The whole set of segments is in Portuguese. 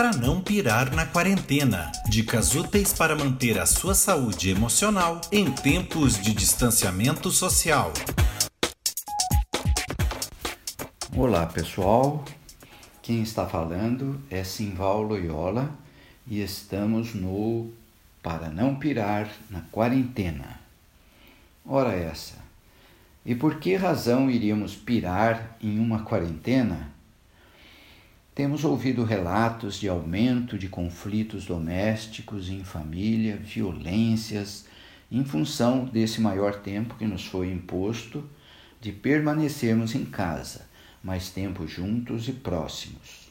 para não pirar na quarentena. Dicas úteis para manter a sua saúde emocional em tempos de distanciamento social. Olá pessoal, quem está falando é Simval Loyola e estamos no Para Não Pirar na Quarentena. Ora essa, e por que razão iríamos pirar em uma quarentena? Temos ouvido relatos de aumento de conflitos domésticos em família, violências, em função desse maior tempo que nos foi imposto de permanecermos em casa, mais tempo juntos e próximos.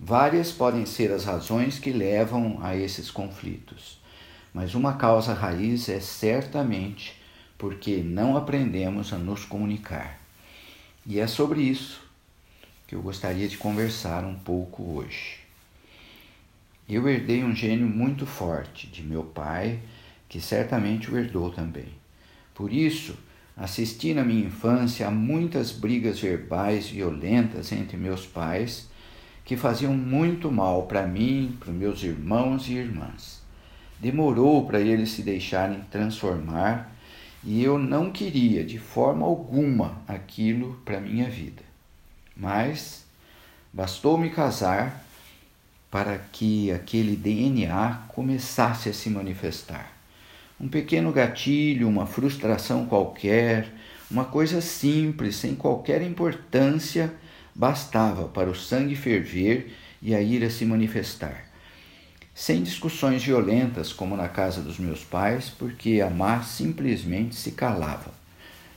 Várias podem ser as razões que levam a esses conflitos, mas uma causa raiz é certamente porque não aprendemos a nos comunicar. E é sobre isso que eu gostaria de conversar um pouco hoje. Eu herdei um gênio muito forte de meu pai, que certamente o herdou também. Por isso, assisti na minha infância a muitas brigas verbais violentas entre meus pais que faziam muito mal para mim, para meus irmãos e irmãs. Demorou para eles se deixarem transformar e eu não queria de forma alguma aquilo para minha vida. Mas bastou me casar para que aquele DNA começasse a se manifestar. Um pequeno gatilho, uma frustração qualquer, uma coisa simples, sem qualquer importância, bastava para o sangue ferver e a ira se manifestar sem discussões violentas como na casa dos meus pais, porque a má simplesmente se calava,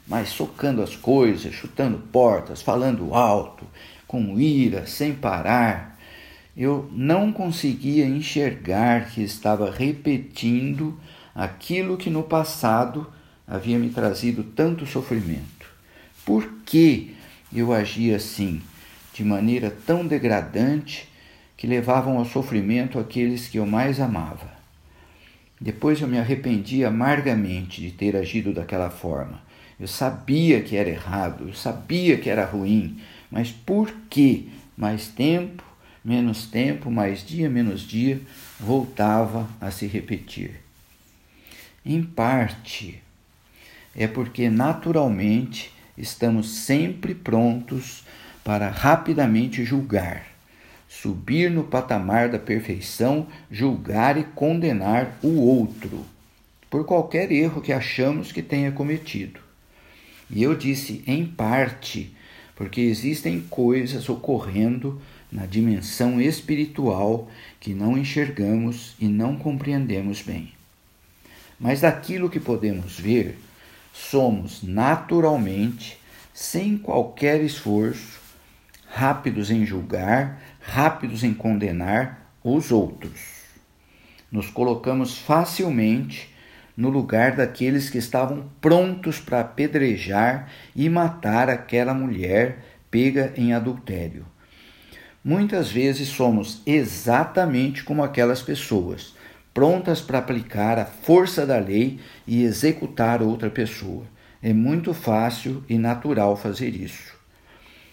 mas socando as coisas, chutando portas, falando alto, com ira, sem parar. Eu não conseguia enxergar que estava repetindo aquilo que no passado havia me trazido tanto sofrimento. Por que eu agia assim, de maneira tão degradante? que levavam ao sofrimento aqueles que eu mais amava. Depois eu me arrependi amargamente de ter agido daquela forma. Eu sabia que era errado, eu sabia que era ruim, mas por que mais tempo, menos tempo, mais dia, menos dia, voltava a se repetir? Em parte, é porque naturalmente estamos sempre prontos para rapidamente julgar subir no patamar da perfeição, julgar e condenar o outro por qualquer erro que achamos que tenha cometido. E eu disse em parte, porque existem coisas ocorrendo na dimensão espiritual que não enxergamos e não compreendemos bem. Mas daquilo que podemos ver, somos naturalmente, sem qualquer esforço, rápidos em julgar, rápidos em condenar os outros. Nos colocamos facilmente no lugar daqueles que estavam prontos para apedrejar e matar aquela mulher pega em adultério. Muitas vezes somos exatamente como aquelas pessoas, prontas para aplicar a força da lei e executar outra pessoa. É muito fácil e natural fazer isso.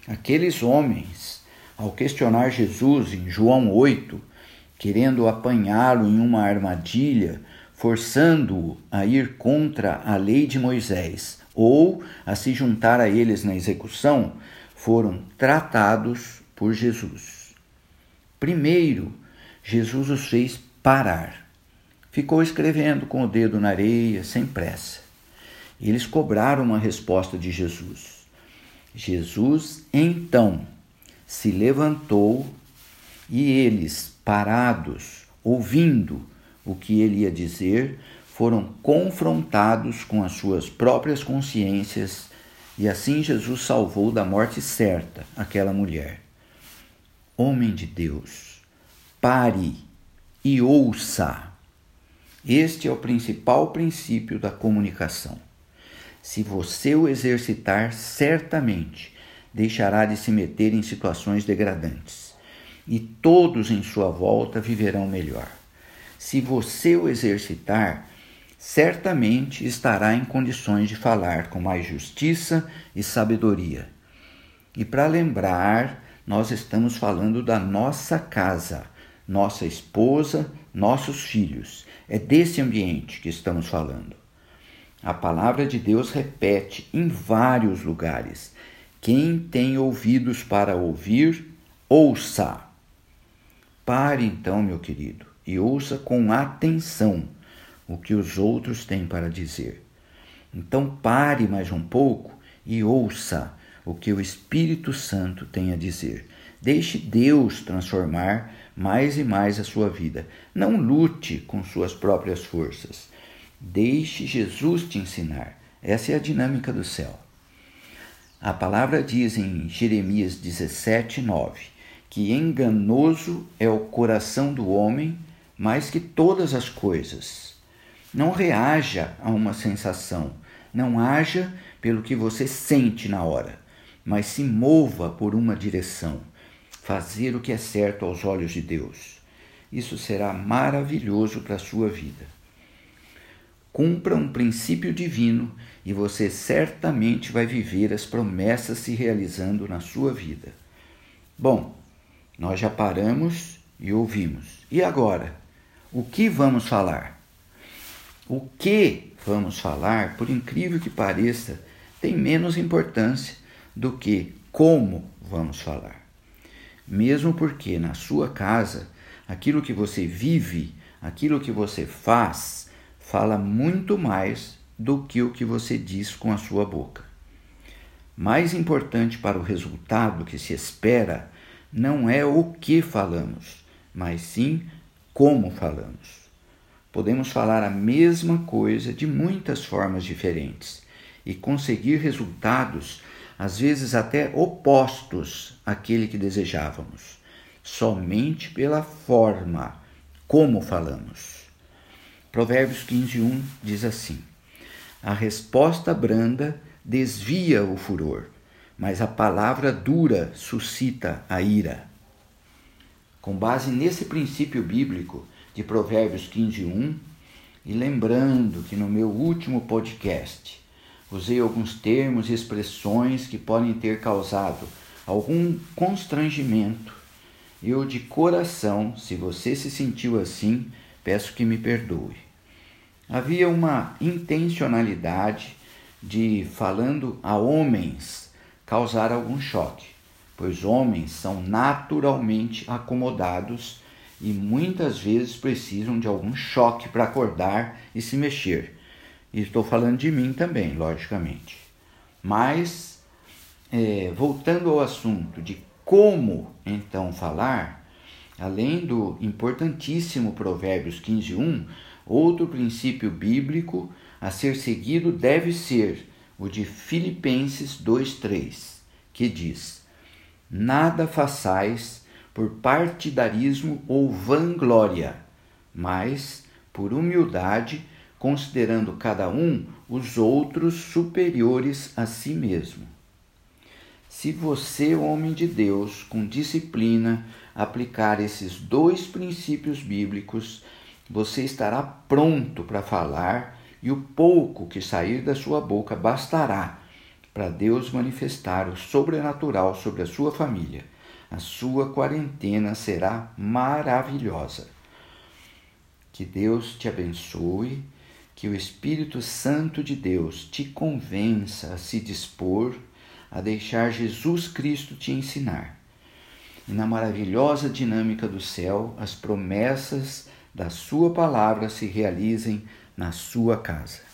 Aqueles homens ao questionar Jesus em João 8, querendo apanhá-lo em uma armadilha, forçando-o a ir contra a lei de Moisés ou a se juntar a eles na execução, foram tratados por Jesus. Primeiro, Jesus os fez parar. Ficou escrevendo com o dedo na areia, sem pressa. Eles cobraram uma resposta de Jesus. Jesus, então, se levantou e eles, parados, ouvindo o que ele ia dizer, foram confrontados com as suas próprias consciências e assim Jesus salvou da morte certa aquela mulher. Homem de Deus, pare e ouça. Este é o principal princípio da comunicação. Se você o exercitar, certamente deixará de se meter em situações degradantes, e todos em sua volta viverão melhor. Se você o exercitar, certamente estará em condições de falar com mais justiça e sabedoria. E para lembrar, nós estamos falando da nossa casa, nossa esposa, nossos filhos. É desse ambiente que estamos falando. A palavra de Deus repete em vários lugares: quem tem ouvidos para ouvir, ouça. Pare então, meu querido, e ouça com atenção o que os outros têm para dizer. Então pare mais um pouco e ouça o que o Espírito Santo tem a dizer. Deixe Deus transformar mais e mais a sua vida. Não lute com suas próprias forças. Deixe Jesus te ensinar. Essa é a dinâmica do céu. A palavra diz em Jeremias 17, 9, que enganoso é o coração do homem mais que todas as coisas. Não reaja a uma sensação, não haja pelo que você sente na hora, mas se mova por uma direção, fazer o que é certo aos olhos de Deus. Isso será maravilhoso para a sua vida. Cumpra um princípio divino e você certamente vai viver as promessas se realizando na sua vida. Bom, nós já paramos e ouvimos. E agora? O que vamos falar? O que vamos falar, por incrível que pareça, tem menos importância do que como vamos falar. Mesmo porque na sua casa, aquilo que você vive, aquilo que você faz, fala muito mais do que o que você diz com a sua boca. Mais importante para o resultado que se espera não é o que falamos, mas sim como falamos. Podemos falar a mesma coisa de muitas formas diferentes e conseguir resultados, às vezes até opostos àquele que desejávamos, somente pela forma como falamos. Provérbios 15:1 diz assim: A resposta branda desvia o furor, mas a palavra dura suscita a ira. Com base nesse princípio bíblico, de Provérbios 15, 1. E lembrando que no meu último podcast usei alguns termos e expressões que podem ter causado algum constrangimento. Eu, de coração, se você se sentiu assim, peço que me perdoe. Havia uma intencionalidade de, falando a homens, causar algum choque, pois homens são naturalmente acomodados e muitas vezes precisam de algum choque para acordar e se mexer. E estou falando de mim também, logicamente. Mas, é, voltando ao assunto de como então falar, além do importantíssimo Provérbios 15:1, outro princípio bíblico a ser seguido deve ser o de Filipenses 2:3, que diz: Nada façais por partidarismo ou vanglória, mas por humildade, considerando cada um os outros superiores a si mesmo. Se você, homem de Deus, com disciplina, aplicar esses dois princípios bíblicos, você estará pronto para falar e o pouco que sair da sua boca bastará para Deus manifestar o sobrenatural sobre a sua família a sua quarentena será maravilhosa. Que Deus te abençoe, que o Espírito Santo de Deus te convença a se dispor a deixar Jesus Cristo te ensinar. E na maravilhosa dinâmica do céu, as promessas da Sua palavra se realizem na sua casa